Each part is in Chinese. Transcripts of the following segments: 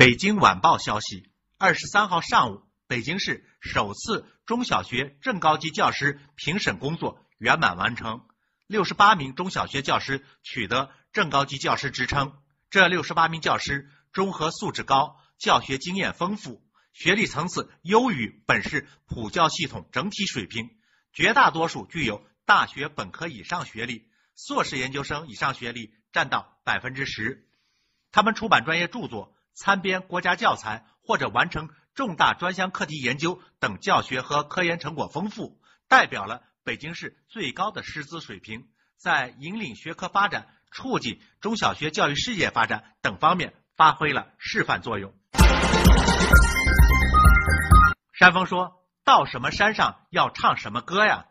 北京晚报消息，二十三号上午，北京市首次中小学正高级教师评审工作圆满完成，六十八名中小学教师取得正高级教师职称。这六十八名教师综合素质高，教学经验丰富，学历层次优于本市普教系统整体水平，绝大多数具有大学本科以上学历，硕士研究生以上学历占到百分之十。他们出版专业著作。参编国家教材或者完成重大专项课题研究等教学和科研成果丰富，代表了北京市最高的师资水平，在引领学科发展、促进中小学教育事业发展等方面发挥了示范作用。山峰说到：“什么山上要唱什么歌呀？”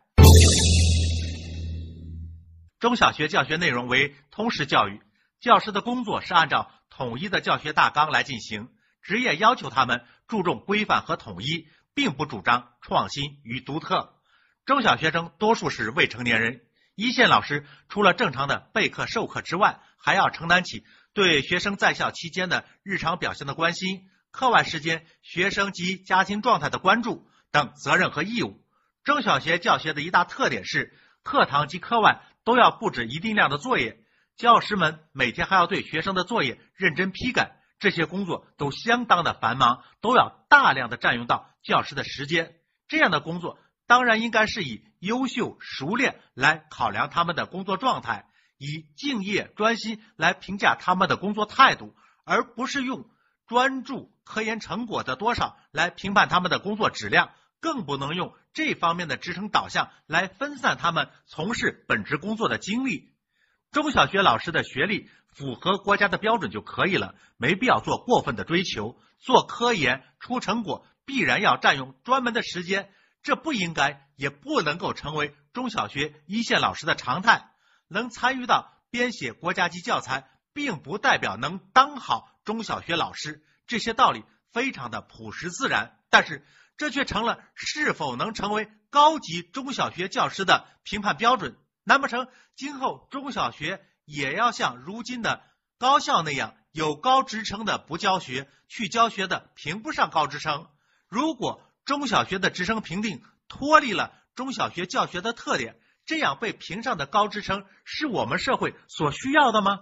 中小学教学内容为通识教育，教师的工作是按照。统一的教学大纲来进行，职业要求他们注重规范和统一，并不主张创新与独特。中小学生多数是未成年人，一线老师除了正常的备课授课之外，还要承担起对学生在校期间的日常表现的关心、课外时间学生及家庭状态的关注等责任和义务。中小学教学的一大特点是，课堂及课外都要布置一定量的作业。教师们每天还要对学生的作业认真批改，这些工作都相当的繁忙，都要大量的占用到教师的时间。这样的工作当然应该是以优秀熟练来考量他们的工作状态，以敬业专心来评价他们的工作态度，而不是用专注科研成果的多少来评判他们的工作质量，更不能用这方面的职称导向来分散他们从事本职工作的精力。中小学老师的学历符合国家的标准就可以了，没必要做过分的追求。做科研出成果必然要占用专门的时间，这不应该也不能够成为中小学一线老师的常态。能参与到编写国家级教材，并不代表能当好中小学老师。这些道理非常的朴实自然，但是这却成了是否能成为高级中小学教师的评判标准。难不成今后中小学也要像如今的高校那样，有高职称的不教学，去教学的评不上高职称？如果中小学的职称评定脱离了中小学教学的特点，这样被评上的高职称是我们社会所需要的吗？